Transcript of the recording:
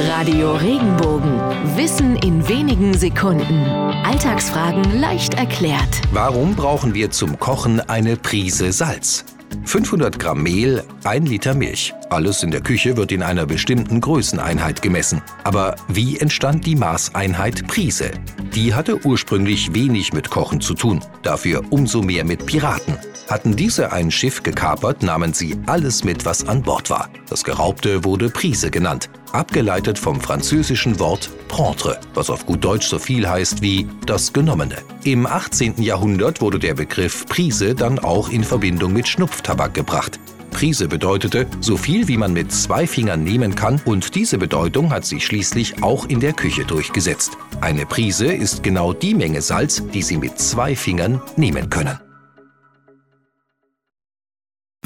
Radio Regenbogen. Wissen in wenigen Sekunden. Alltagsfragen leicht erklärt. Warum brauchen wir zum Kochen eine Prise Salz? 500 Gramm Mehl, 1 Liter Milch. Alles in der Küche wird in einer bestimmten Größeneinheit gemessen. Aber wie entstand die Maßeinheit Prise? Die hatte ursprünglich wenig mit Kochen zu tun, dafür umso mehr mit Piraten. Hatten diese ein Schiff gekapert, nahmen sie alles mit, was an Bord war. Das Geraubte wurde Prise genannt, abgeleitet vom französischen Wort prendre, was auf gut Deutsch so viel heißt wie das Genommene. Im 18. Jahrhundert wurde der Begriff Prise dann auch in Verbindung mit Schnupftabak gebracht. Prise bedeutete so viel, wie man mit zwei Fingern nehmen kann und diese Bedeutung hat sich schließlich auch in der Küche durchgesetzt. Eine Prise ist genau die Menge Salz, die Sie mit zwei Fingern nehmen können.